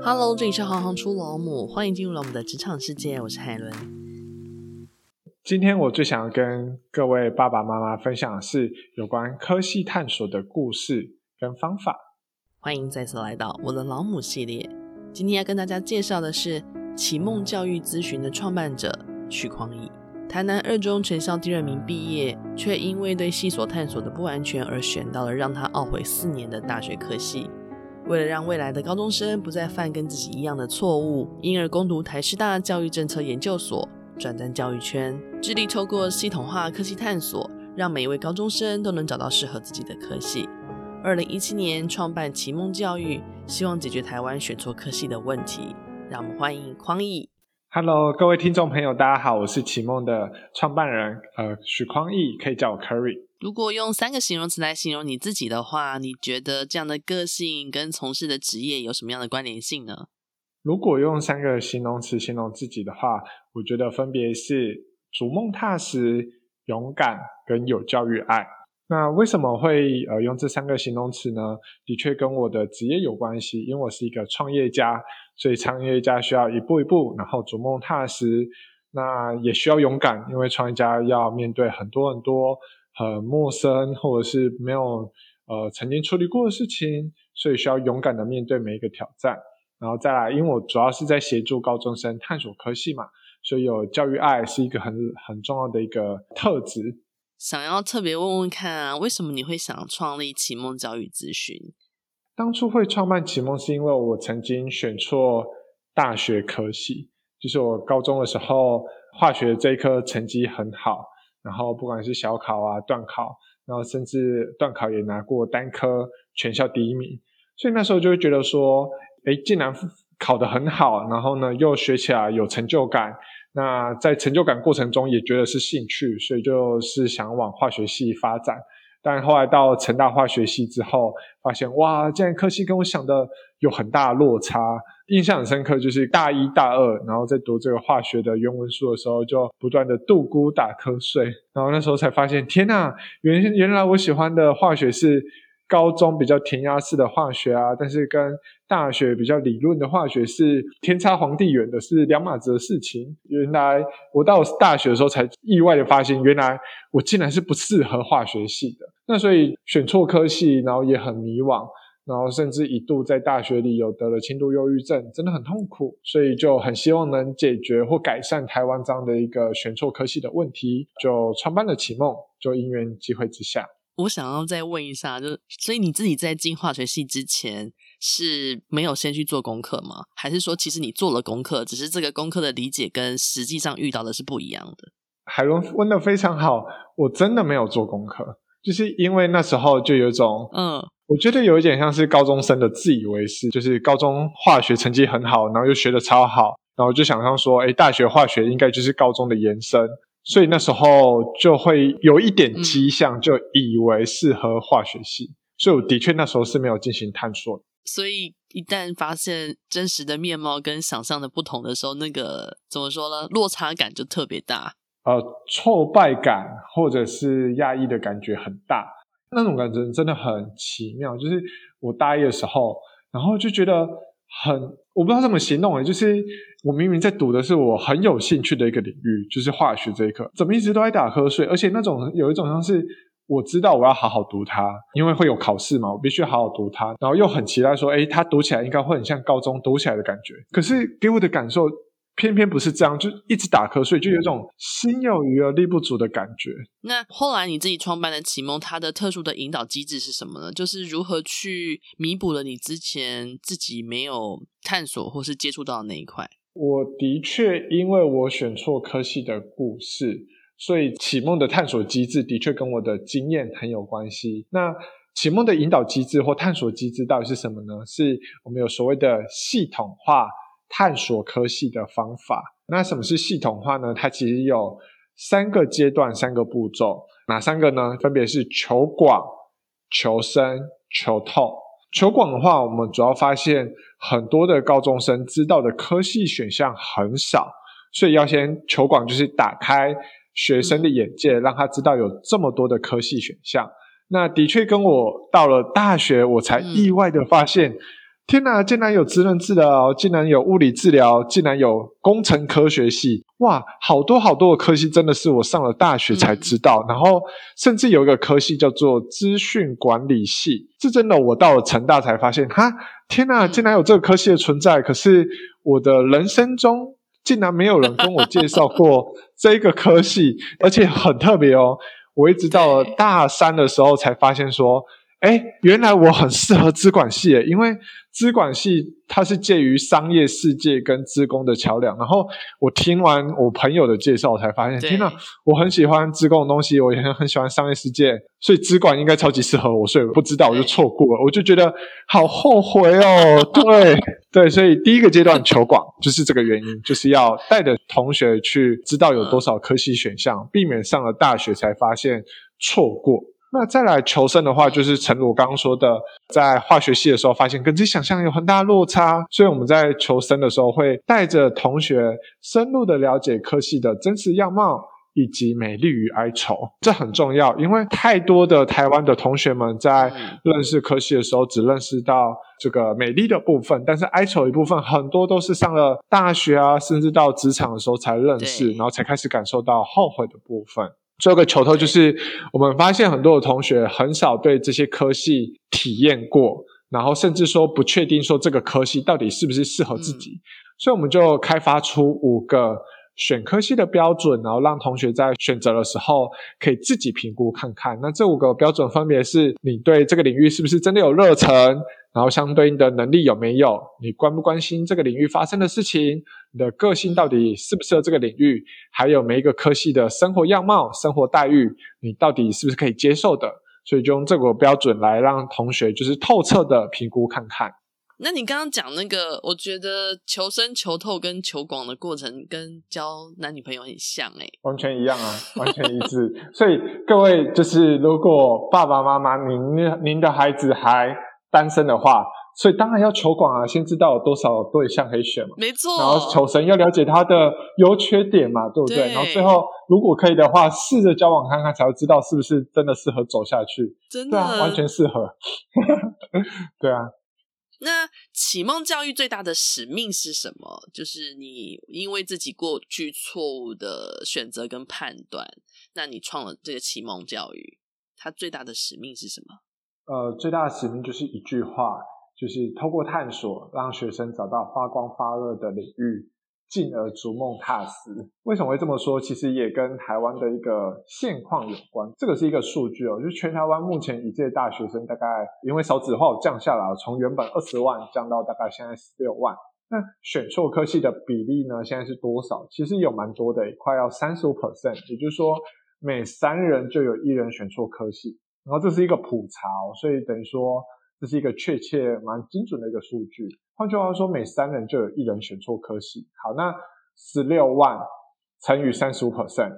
Hello，这里是行行出老母，欢迎进入了我们的职场世界。我是海伦。今天我最想要跟各位爸爸妈妈分享的是有关科系探索的故事跟方法。欢迎再次来到我的老母系列。今天要跟大家介绍的是启梦教育咨询的创办者许匡义。台南二中全校第二名毕业，却因为对系所探索的不完全而选到了让他懊悔四年的大学科系。为了让未来的高中生不再犯跟自己一样的错误，因而攻读台师大教育政策研究所，转战教育圈，致力透过系统化科系探索，让每一位高中生都能找到适合自己的科系。二零一七年创办启梦教育，希望解决台湾选错科系的问题。让我们欢迎匡义。Hello，各位听众朋友，大家好，我是启梦的创办人，呃，许匡义，可以叫我 Curry。如果用三个形容词来形容你自己的话，你觉得这样的个性跟从事的职业有什么样的关联性呢？如果用三个形容词形容自己的话，我觉得分别是逐梦踏实、勇敢跟有教育爱。那为什么会呃用这三个形容词呢？的确跟我的职业有关系，因为我是一个创业家，所以创业家需要一步一步，然后逐梦踏实，那也需要勇敢，因为创业家要面对很多很多。很陌生，或者是没有呃曾经处理过的事情，所以需要勇敢的面对每一个挑战。然后再来，因为我主要是在协助高中生探索科系嘛，所以有教育爱是一个很很重要的一个特质。想要特别问问看啊，为什么你会想创立启梦教育咨询？当初会创办启梦，是因为我曾经选错大学科系，就是我高中的时候化学这一科成绩很好。然后不管是小考啊、段考，然后甚至段考也拿过单科全校第一名，所以那时候就会觉得说，哎，竟然考得很好，然后呢又学起来有成就感，那在成就感过程中也觉得是兴趣，所以就是想往化学系发展。但后来到成大化学系之后，发现哇，竟然科系跟我想的有很大落差。印象很深刻，就是大一大二，然后在读这个化学的原文书的时候，就不断的度孤打瞌睡，然后那时候才发现，天呐，原原来我喜欢的化学是高中比较填鸭式的化学啊，但是跟大学比较理论的化学是天差皇帝远的，是两码子的事情。原来我到大学的时候才意外的发现，原来我竟然是不适合化学系的，那所以选错科系，然后也很迷惘。然后甚至一度在大学里有得了轻度忧郁症，真的很痛苦，所以就很希望能解决或改善台湾这样的一个选错科系的问题，就创办了启梦。就因缘机会之下，我想要再问一下，就是所以你自己在进化学系之前是没有先去做功课吗？还是说其实你做了功课，只是这个功课的理解跟实际上遇到的是不一样的？海伦问的非常好，我真的没有做功课，就是因为那时候就有一种嗯。我觉得有一点像是高中生的自以为是，就是高中化学成绩很好，然后又学的超好，然后就想象说，哎，大学化学应该就是高中的延伸，所以那时候就会有一点迹象，就以为适合化学系，所以我的确那时候是没有进行探索。所以一旦发现真实的面貌跟想象的不同的时候，那个怎么说呢？落差感就特别大，呃，挫败感或者是压抑的感觉很大。那种感觉真的很奇妙，就是我大一的时候，然后就觉得很，我不知道怎么形容诶，就是我明明在读的是我很有兴趣的一个领域，就是化学这一科，怎么一直都在打瞌睡，而且那种有一种像是我知道我要好好读它，因为会有考试嘛，我必须好好读它，然后又很期待说，诶，它读起来应该会很像高中读起来的感觉，可是给我的感受。偏偏不是这样，就一直打瞌睡，就有种心有余而力不足的感觉。那后来你自己创办的启梦，它的特殊的引导机制是什么呢？就是如何去弥补了你之前自己没有探索或是接触到的那一块？我的确因为我选错科系的故事，所以启梦的探索机制的确跟我的经验很有关系。那启梦的引导机制或探索机制到底是什么呢？是我们有所谓的系统化。探索科系的方法，那什么是系统化呢？它其实有三个阶段、三个步骤，哪三个呢？分别是求广、求深、求透。求广的话，我们主要发现很多的高中生知道的科系选项很少，所以要先求广，就是打开学生的眼界，让他知道有这么多的科系选项。那的确跟我到了大学，我才意外的发现。天哪，竟然有职能治疗，竟然有物理治疗，竟然有工程科学系，哇，好多好多的科系，真的是我上了大学才知道。然后甚至有一个科系叫做资讯管理系，这真的我到了成大才发现，哈，天哪，竟然有这个科系的存在。可是我的人生中竟然没有人跟我介绍过这个科系，而且很特别哦。我一直到了大三的时候才发现说。哎，原来我很适合资管系，因为资管系它是介于商业世界跟资工的桥梁。然后我听完我朋友的介绍，我才发现，天哪，我很喜欢资工的东西，我也很很喜欢商业世界，所以资管应该超级适合我。所以不知道我就错过了，我就觉得好后悔哦。对 对，所以第一个阶段求广就是这个原因，就是要带着同学去知道有多少科系选项，避免上了大学才发现错过。那再来求生的话，就是诚如我刚刚说的，在化学系的时候发现跟自己想象有很大落差，所以我们在求生的时候会带着同学深入的了解科系的真实样貌以及美丽与哀愁，这很重要，因为太多的台湾的同学们在认识科系的时候只认识到这个美丽的部分，但是哀愁的一部分很多都是上了大学啊，甚至到职场的时候才认识，然后才开始感受到后悔的部分。最后一个球头就是，我们发现很多的同学很少对这些科系体验过，然后甚至说不确定说这个科系到底是不是适合自己，嗯、所以我们就开发出五个选科系的标准，然后让同学在选择的时候可以自己评估看看。那这五个标准分别是：你对这个领域是不是真的有热忱？然后相对应的能力有没有？你关不关心这个领域发生的事情？你的个性到底适不适合这个领域？还有每一个科系的生活样貌、生活待遇，你到底是不是可以接受的？所以就用这个标准来让同学就是透彻的评估看看。那你刚刚讲那个，我觉得求深求透跟求广的过程跟交男女朋友很像诶、欸、完全一样啊，完全一致。所以各位就是如果爸爸妈妈您您的孩子还单身的话，所以当然要求广啊，先知道有多少对象可以选嘛，没错。然后求神要了解他的优缺点嘛，对不对？对，然后最后如果可以的话，试着交往看看，才会知道是不是真的适合走下去。真的，对啊，完全适合。对啊。那启蒙教育最大的使命是什么？就是你因为自己过去错误的选择跟判断，那你创了这个启蒙教育，它最大的使命是什么？呃，最大的使命就是一句话，就是透过探索，让学生找到发光发热的领域，进而逐梦踏实。为什么会这么说？其实也跟台湾的一个现况有关。这个是一个数据哦，就是全台湾目前一届大学生大概因为少子化降下来，从原本二十万降到大概现在十六万。那选错科系的比例呢？现在是多少？其实有蛮多的，快要三十五 percent，也就是说每三人就有一人选错科系。然后这是一个普查，所以等于说这是一个确切蛮精准的一个数据。换句话说，每三人就有一人选错科系。好，那十六万乘以三十五 percent，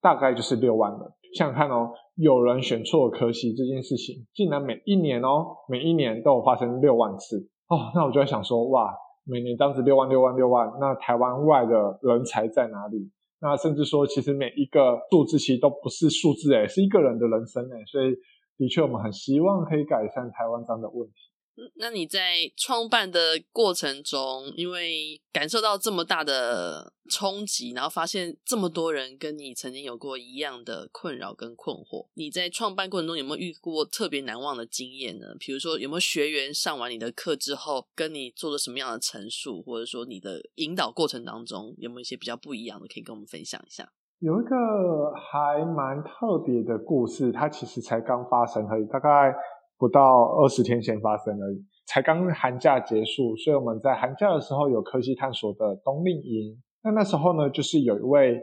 大概就是六万了。想想看哦，有人选错科系这件事情，竟然每一年哦，每一年都有发生六万次哦。那我就在想说，哇，每年当时六万六万六万，那台湾外的人才在哪里？那甚至说，其实每一个数字其实都不是数字，诶，是一个人的人生，诶，所以的确我们很希望可以改善台湾这样的问题。那你在创办的过程中，因为感受到这么大的冲击，然后发现这么多人跟你曾经有过一样的困扰跟困惑，你在创办过程中有没有遇过特别难忘的经验呢？比如说有没有学员上完你的课之后，跟你做了什么样的陈述，或者说你的引导过程当中有没有一些比较不一样的，可以跟我们分享一下？有一个还蛮特别的故事，它其实才刚发生而已，大概。不到二十天前发生而已，才刚寒假结束，所以我们在寒假的时候有科技探索的冬令营。那那时候呢，就是有一位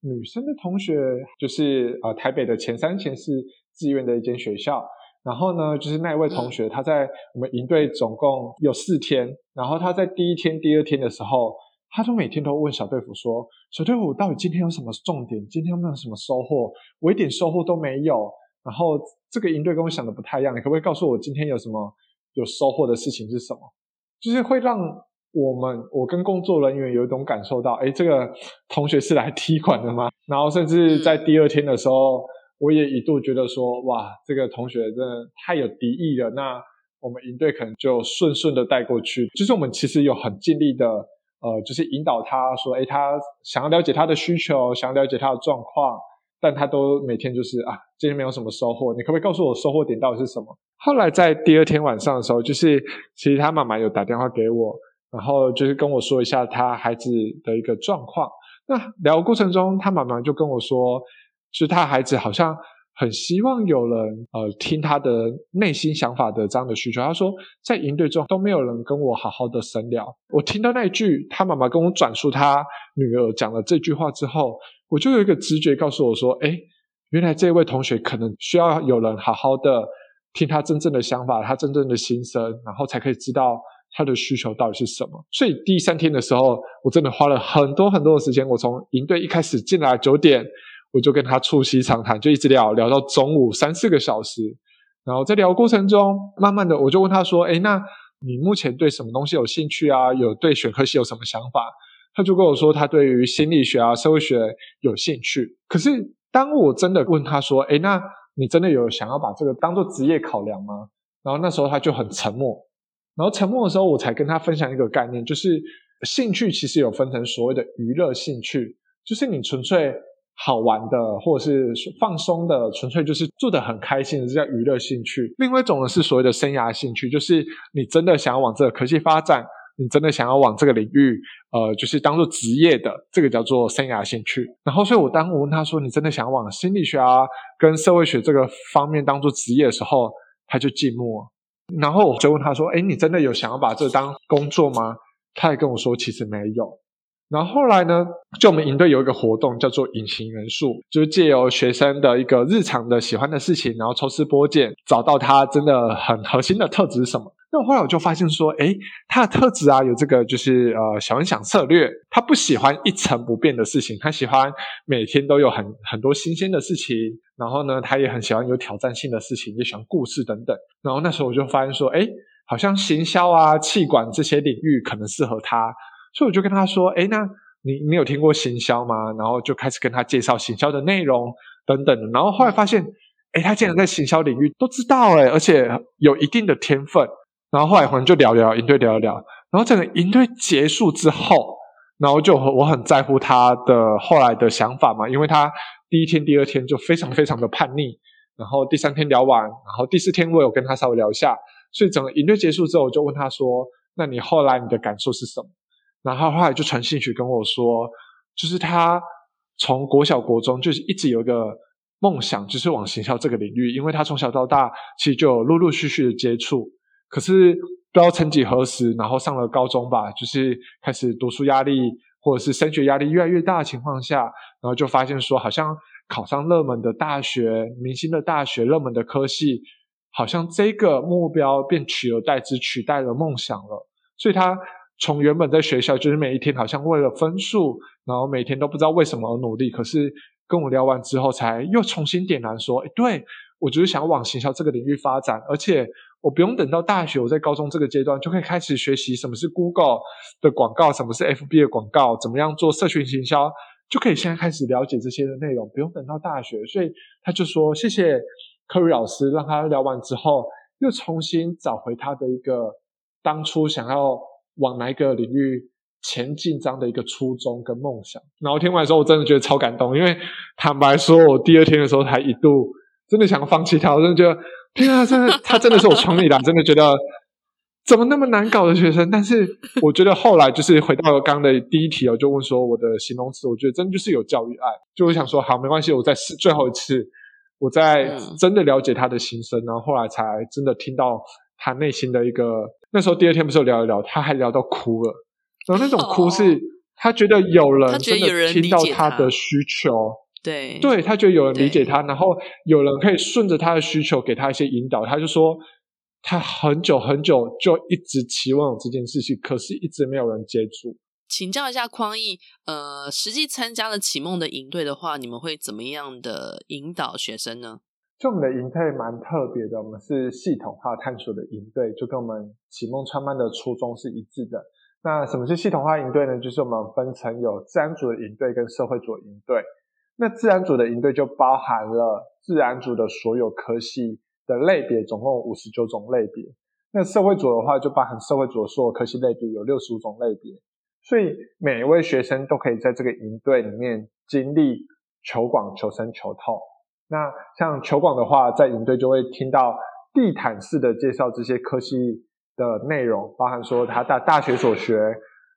女生的同学，就是呃台北的前三前四志愿的一间学校。然后呢，就是那一位同学，她在我们营队总共有四天，然后她在第一天、第二天的时候，她都每天都问小队服说：“小队服到底今天有什么重点？今天有没有什么收获？我一点收获都没有。”然后这个营队跟我想的不太一样，你可不可以告诉我今天有什么有收获的事情是什么？就是会让我们我跟工作人员有一种感受到，诶，这个同学是来踢馆的吗？然后甚至在第二天的时候，我也一度觉得说，哇，这个同学真的太有敌意了。那我们营队可能就顺顺的带过去。就是我们其实有很尽力的，呃，就是引导他说，诶，他想要了解他的需求，想要了解他的状况，但他都每天就是啊，今天没有什么收获，你可不可以告诉我收获点到底是什么？后来在第二天晚上的时候，就是其实他妈妈有打电话给我，然后就是跟我说一下他孩子的一个状况。那聊过程中，他妈妈就跟我说，就是他孩子好像。很希望有人呃听他的内心想法的这样的需求。他说，在营队中都没有人跟我好好的深聊。我听到那句，他妈妈跟我转述他女儿讲了这句话之后，我就有一个直觉告诉我说，诶，原来这位同学可能需要有人好好的听他真正的想法，他真正的心声，然后才可以知道他的需求到底是什么。所以第三天的时候，我真的花了很多很多的时间。我从营队一开始进来九点。我就跟他促膝长谈，就一直聊聊到中午三四个小时，然后在聊过程中，慢慢的我就问他说：“诶，那你目前对什么东西有兴趣啊？有对选科系有什么想法？”他就跟我说他对于心理学啊、社会学有兴趣。可是当我真的问他说：“诶，那你真的有想要把这个当做职业考量吗？”然后那时候他就很沉默。然后沉默的时候，我才跟他分享一个概念，就是兴趣其实有分成所谓的娱乐兴趣，就是你纯粹。好玩的，或者是放松的，纯粹就是做得很开心的，这叫娱乐兴趣。另外一种呢是所谓的生涯兴趣，就是你真的想要往这个科技发展，你真的想要往这个领域，呃，就是当做职业的，这个叫做生涯兴趣。然后，所以我当我问他说，你真的想要往心理学啊，跟社会学这个方面当做职业的时候，他就静默。然后我就问他说，诶，你真的有想要把这当工作吗？他也跟我说，其实没有。然后后来呢，就我们营队有一个活动叫做隐形元素，就是借由学生的一个日常的喜欢的事情，然后抽丝剥茧，找到他真的很核心的特质是什么。那后来我就发现说，诶，他的特质啊，有这个就是呃小人想策略，他不喜欢一成不变的事情，他喜欢每天都有很很多新鲜的事情。然后呢，他也很喜欢有挑战性的事情，也喜欢故事等等。然后那时候我就发现说，诶，好像行销啊、气管这些领域可能适合他。所以我就跟他说：“诶，那你你有听过行销吗？”然后就开始跟他介绍行销的内容等等。然后后来发现，诶，他竟然在行销领域都知道诶，而且有一定的天分。然后后来我们就聊聊营队聊一聊。然后整个营队结束之后，然后就我很在乎他的后来的想法嘛，因为他第一天、第二天就非常非常的叛逆。然后第三天聊完，然后第四天我有跟他稍微聊一下。所以整个营队结束之后，我就问他说：“那你后来你的感受是什么？”然后后来就传信息跟我说，就是他从国小国中就是一直有一个梦想，就是往行销这个领域，因为他从小到大其实就陆陆续续的接触，可是不知道曾几何时，然后上了高中吧，就是开始读书压力或者是升学压力越来越大的情况下，然后就发现说，好像考上热门的大学、明星的大学、热门的科系，好像这个目标便取而代之，取代了梦想了，所以他。从原本在学校就是每一天好像为了分数，然后每天都不知道为什么而努力，可是跟我聊完之后，才又重新点燃说：“诶，对，我就是想往行销这个领域发展，而且我不用等到大学，我在高中这个阶段就可以开始学习什么是 Google 的广告，什么是 FB 的广告，怎么样做社群行销，就可以现在开始了解这些的内容，不用等到大学。”所以他就说：“谢谢科瑞老师，让他聊完之后又重新找回他的一个当初想要。”往哪一个领域前进这样的一个初衷跟梦想，然后听完之后，我真的觉得超感动，因为坦白说，我第二天的时候还一度真的想放弃他，我真的觉得天啊，真的他真的是我创立的，真的觉得怎么那么难搞的学生？但是我觉得后来就是回到刚刚的第一题，我就问说我的形容词，我觉得真的就是有教育爱，就我想说好，没关系，我再试最后一次，我再真的了解他的心声，然后后来才真的听到他内心的一个。那时候第二天不是有聊一聊，他还聊到哭了，然后那种哭是他觉得有人真的听到他的需求，对，对，他觉得有人理解他，然后有人可以顺着他的需求给他一些引导，他就说他很久很久就一直期望有这件事情，可是一直没有人接触。请教一下匡逸，呃，实际参加了启梦的营队的话，你们会怎么样的引导学生呢？就我们的营队蛮特别的，我们是系统化探索的营队，就跟我们启梦创办的初衷是一致的。那什么是系统化营队呢？就是我们分成有自然组的营队跟社会组的营队。那自然组的营队就包含了自然组的所有科系的类别，总共五十九种类别。那社会组的话，就包含社会组的所有科系类别，有六十五种类别，所以每一位学生都可以在这个营队里面经历求广、求深、求透。那像求广的话，在营队就会听到地毯式的介绍这些科系的内容，包含说他大大学所学，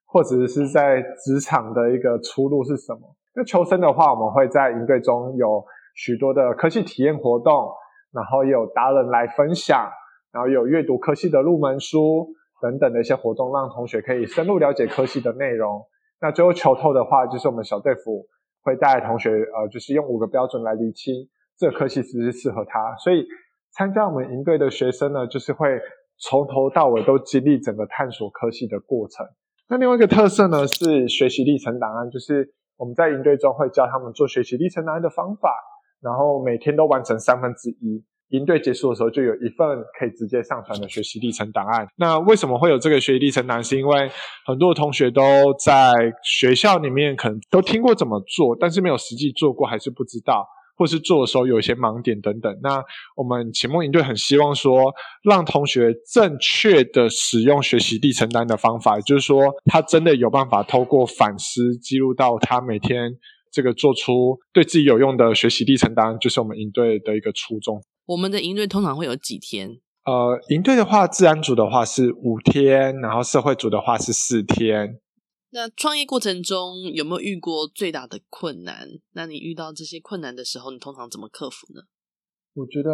或者是在职场的一个出路是什么。那求生的话，我们会在营队中有许多的科系体验活动，然后也有达人来分享，然后有阅读科系的入门书等等的一些活动，让同学可以深入了解科系的内容。那最后求透的话，就是我们小队服会带同学，呃，就是用五个标准来厘清。这个科系是不是适合他？所以参加我们营队的学生呢，就是会从头到尾都经历整个探索科系的过程。那另外一个特色呢，是学习历程档案，就是我们在营队中会教他们做学习历程档案的方法，然后每天都完成三分之一。营队结束的时候，就有一份可以直接上传的学习历程档案。那为什么会有这个学习历程档案？是因为很多同学都在学校里面可能都听过怎么做，但是没有实际做过，还是不知道。或是做的时候有一些盲点等等，那我们启梦营队很希望说，让同学正确的使用学习历程单的方法，也就是说，他真的有办法透过反思记录到他每天这个做出对自己有用的学习历程单，就是我们营队的一个初衷。我们的营队通常会有几天？呃，营队的话，自然组的话是五天，然后社会组的话是四天。那创业过程中有没有遇过最大的困难？那你遇到这些困难的时候，你通常怎么克服呢？我觉得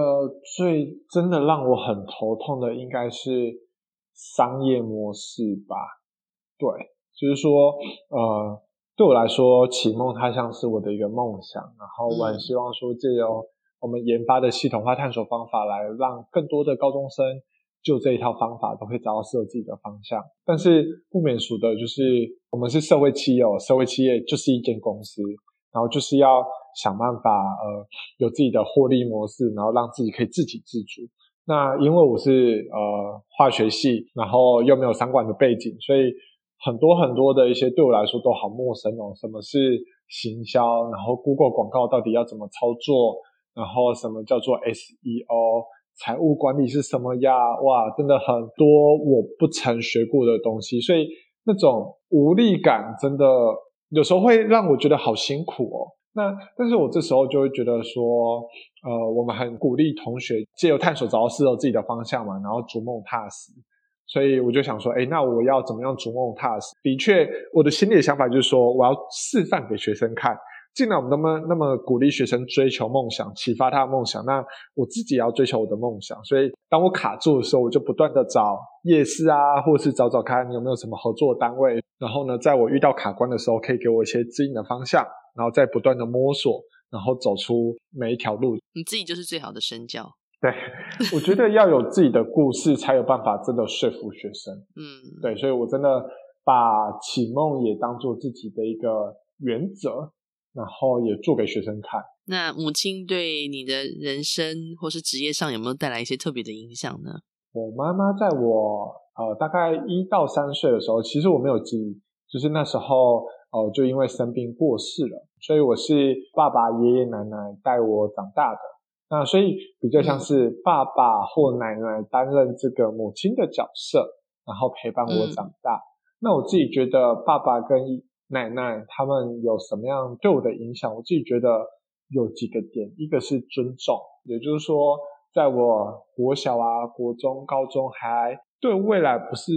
最真的让我很头痛的应该是商业模式吧。对，就是说，呃，对我来说，启梦它像是我的一个梦想，然后我很希望说，借由我们研发的系统化探索方法，来让更多的高中生。就这一套方法都会找到适合自己的方向，但是不免俗的就是我们是社会企业，社会企业就是一间公司，然后就是要想办法呃有自己的获利模式，然后让自己可以自给自足。那因为我是呃化学系，然后又没有商管的背景，所以很多很多的一些对我来说都好陌生哦。什么是行销？然后 Google 广告到底要怎么操作？然后什么叫做 SEO？财务管理是什么呀？哇，真的很多我不曾学过的东西，所以那种无力感真的有时候会让我觉得好辛苦哦。那但是我这时候就会觉得说，呃，我们很鼓励同学借由探索找到适合自己的方向嘛，然后逐梦踏实。所以我就想说，诶，那我要怎么样逐梦踏实？的确，我的心里的想法就是说，我要示范给学生看。既然我们那么那么鼓励学生追求梦想，启发他的梦想，那我自己也要追求我的梦想。所以当我卡住的时候，我就不断的找夜市啊，或者是找找看你有没有什么合作单位。然后呢，在我遇到卡关的时候，可以给我一些指引的方向，然后再不断的摸索，然后走出每一条路。你自己就是最好的身教。对，我觉得要有自己的故事，才有办法真的说服学生。嗯，对，所以我真的把启梦也当做自己的一个原则。然后也做给学生看。那母亲对你的人生或是职业上有没有带来一些特别的影响呢？我妈妈在我呃大概一到三岁的时候，其实我没有记忆，就是那时候呃就因为生病过世了，所以我是爸爸爷爷奶奶带我长大的。那所以比较像是爸爸或奶奶担任这个母亲的角色，然后陪伴我长大。嗯、那我自己觉得爸爸跟奶奶他们有什么样对我的影响？我自己觉得有几个点，一个是尊重，也就是说，在我国小啊、国中、高中还对未来不是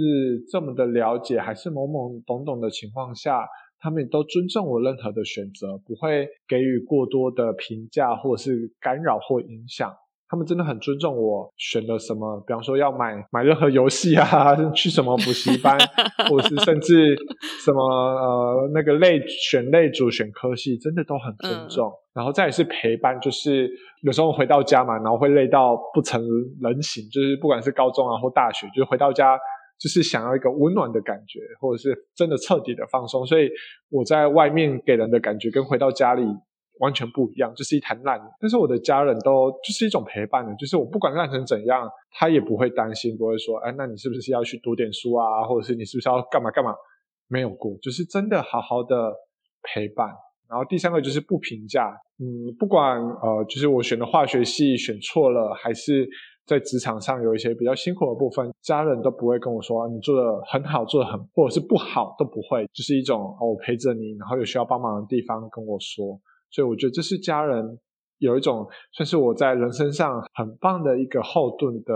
这么的了解，还是懵懵懂懂的情况下，他们都尊重我任何的选择，不会给予过多的评价或者是干扰或影响。他们真的很尊重我选了什么，比方说要买买任何游戏啊，去什么补习班，或者是甚至什么呃那个类选类组选科系，真的都很尊重。嗯、然后再也是陪伴，就是有时候回到家嘛，然后会累到不成人形，就是不管是高中啊或大学，就是回到家就是想要一个温暖的感觉，或者是真的彻底的放松。所以我在外面给人的感觉跟回到家里。完全不一样，就是一滩烂。但是我的家人都就是一种陪伴的，就是我不管烂成怎样，他也不会担心，不会说，哎，那你是不是要去读点书啊？或者是你是不是要干嘛干嘛？没有过，就是真的好好的陪伴。然后第三个就是不评价，嗯，不管呃，就是我选的化学系选错了，还是在职场上有一些比较辛苦的部分，家人都不会跟我说你做的很好，做的很或者是不好都不会，就是一种哦，我陪着你，然后有需要帮忙的地方跟我说。所以我觉得这是家人有一种算是我在人生上很棒的一个后盾的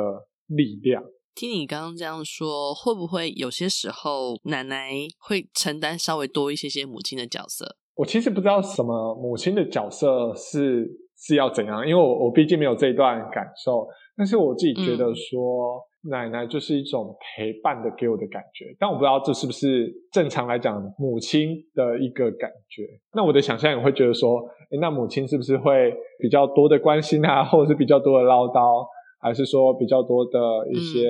力量。听你刚刚这样说，会不会有些时候奶奶会承担稍微多一些些母亲的角色？我其实不知道什么母亲的角色是是要怎样，因为我我毕竟没有这一段感受。但是我自己觉得说，嗯、奶奶就是一种陪伴的给我的感觉。但我不知道这是不是正常来讲母亲的一个感觉。那我的想象也会觉得说，诶，那母亲是不是会比较多的关心啊，或者是比较多的唠叨？还是说比较多的一些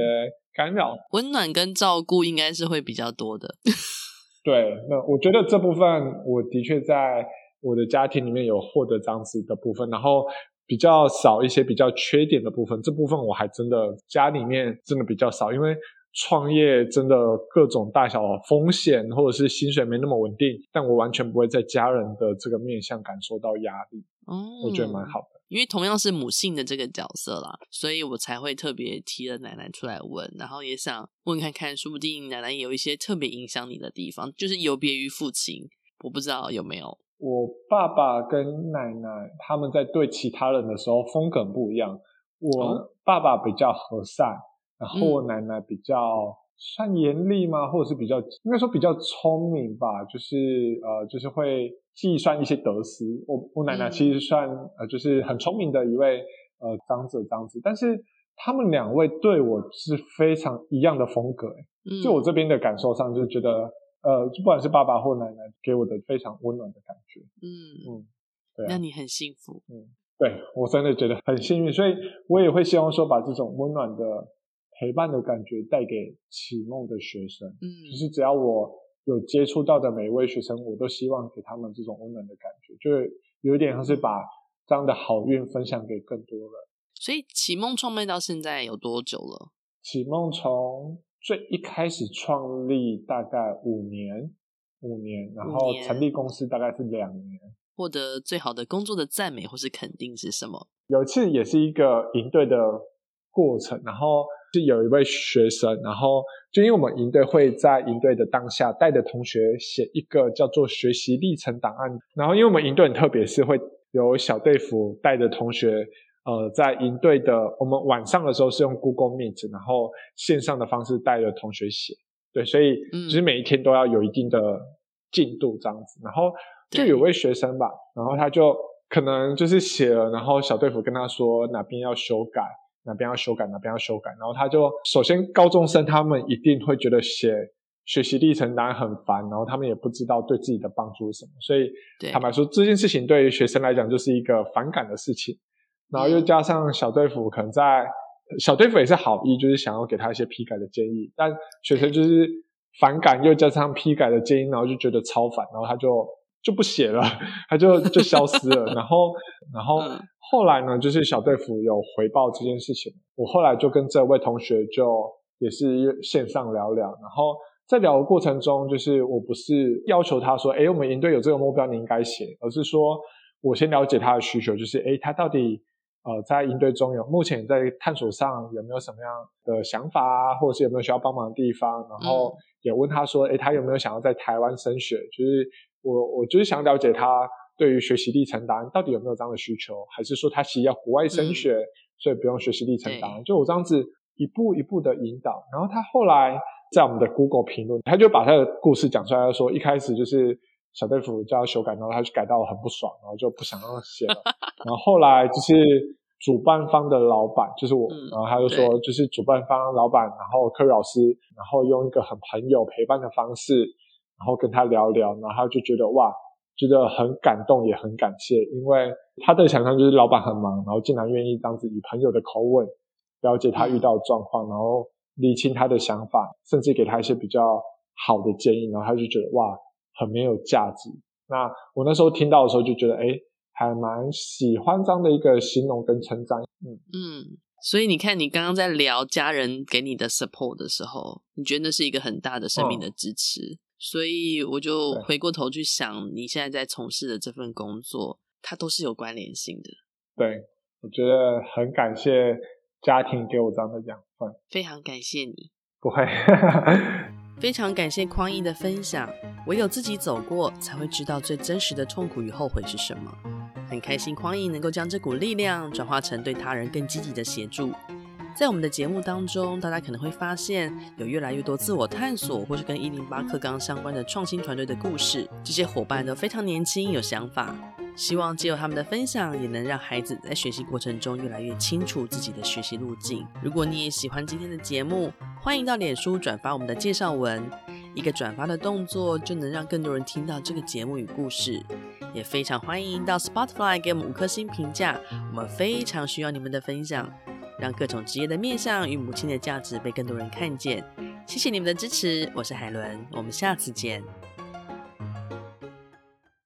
干扰，温、嗯、暖跟照顾应该是会比较多的。对，那我觉得这部分我的确在我的家庭里面有获得这样子的部分，然后比较少一些比较缺点的部分。这部分我还真的家里面真的比较少，因为创业真的各种大小风险，或者是薪水没那么稳定，但我完全不会在家人的这个面向感受到压力。哦，我觉得蛮好的。因为同样是母性的这个角色啦，所以我才会特别提了奶奶出来问，然后也想问看看，说不定奶奶有一些特别影响你的地方，就是有别于父亲，我不知道有没有。我爸爸跟奶奶他们在对其他人的时候风格不一样，我爸爸比较和善，然后我奶奶比较算严厉吗？或者是比较应该说比较聪明吧，就是呃，就是会。计算一些得失，我我奶奶其实算、嗯、呃，就是很聪明的一位呃长者这样子，但是他们两位对我是非常一样的风格，嗯，就我这边的感受上就觉得呃，不管是爸爸或奶奶给我的非常温暖的感觉，嗯嗯，对、啊，那你很幸福，嗯，对我真的觉得很幸运，所以我也会希望说把这种温暖的陪伴的感觉带给启梦的学生，嗯，就是只要我。有接触到的每一位学生，我都希望给他们这种温暖的感觉，就是有一点像是把这样的好运分享给更多人。所以启梦创办到现在有多久了？启梦从最一开始创立大概五年，五年，然后成立公司大概是两年。获得最好的工作的赞美或是肯定是什么？有一次也是一个营队的过程，然后。是有一位学生，然后就因为我们营队会在营队的当下带着同学写一个叫做学习历程档案，然后因为我们营队很特别，是会有小队服带着同学，呃，在营队的我们晚上的时候是用 Google Meet，然后线上的方式带着同学写，对，所以其实每一天都要有一定的进度这样子，然后就有位学生吧，然后他就可能就是写了，然后小队服跟他说哪边要修改。哪边要修改，哪边要修改，然后他就首先高中生他们一定会觉得写学习历程当然很烦，然后他们也不知道对自己的帮助是什么，所以坦白说这件事情对于学生来讲就是一个反感的事情，然后又加上小队服可能在小队服也是好意，就是想要给他一些批改的建议，但学生就是反感又加上批改的建议，然后就觉得超烦，然后他就就不写了，他就就消失了，然后然后。后来呢，就是小队服有回报这件事情，我后来就跟这位同学就也是线上聊聊，然后在聊的过程中，就是我不是要求他说，哎，我们营队有这个目标，你应该写，而是说我先了解他的需求，就是哎，他到底呃在营队中有目前在探索上有没有什么样的想法啊，或者是有没有需要帮忙的地方，然后也问他说，诶，他有没有想要在台湾升学，就是我我就是想了解他。对于学习历程档案，到底有没有这样的需求？还是说他其实要国外升学，嗯、所以不用学习历程档案？就我这样子一步一步的引导，然后他后来在我们的 Google 评论，他就把他的故事讲出来，他说一开始就是小队服叫他修改，然后他就改到很不爽，然后就不想让他写了。然后后来就是主办方的老板，就是我，然后他就说，就是主办方老板，然后科老师，然后用一个很朋友陪伴的方式，然后跟他聊聊，然后他就觉得哇。觉得很感动，也很感谢，因为他的想象就是老板很忙，然后竟然愿意当自己朋友的口吻了解他遇到的状况，然后理清他的想法，甚至给他一些比较好的建议，然后他就觉得哇，很没有价值。那我那时候听到的时候就觉得，诶，还蛮喜欢这样的一个形容跟称赞。嗯嗯，所以你看，你刚刚在聊家人给你的 support 的时候，你觉得那是一个很大的生命的支持。嗯所以我就回过头去想，你现在在从事的这份工作，它都是有关联性的。对，我觉得很感谢家庭给我这样的养分。非常感谢你。不会。非常感谢匡毅的分享。唯有自己走过，才会知道最真实的痛苦与后悔是什么。很开心匡胤能够将这股力量转化成对他人更积极的协助。在我们的节目当中，大家可能会发现有越来越多自我探索或是跟一零八课纲相关的创新团队的故事。这些伙伴都非常年轻，有想法。希望借由他们的分享，也能让孩子在学习过程中越来越清楚自己的学习路径。如果你也喜欢今天的节目，欢迎到脸书转发我们的介绍文，一个转发的动作就能让更多人听到这个节目与故事。也非常欢迎到 Spotify 给我们五颗星评价，我们非常需要你们的分享，让各种职业的面向与母亲的价值被更多人看见。谢谢你们的支持，我是海伦，我们下次见。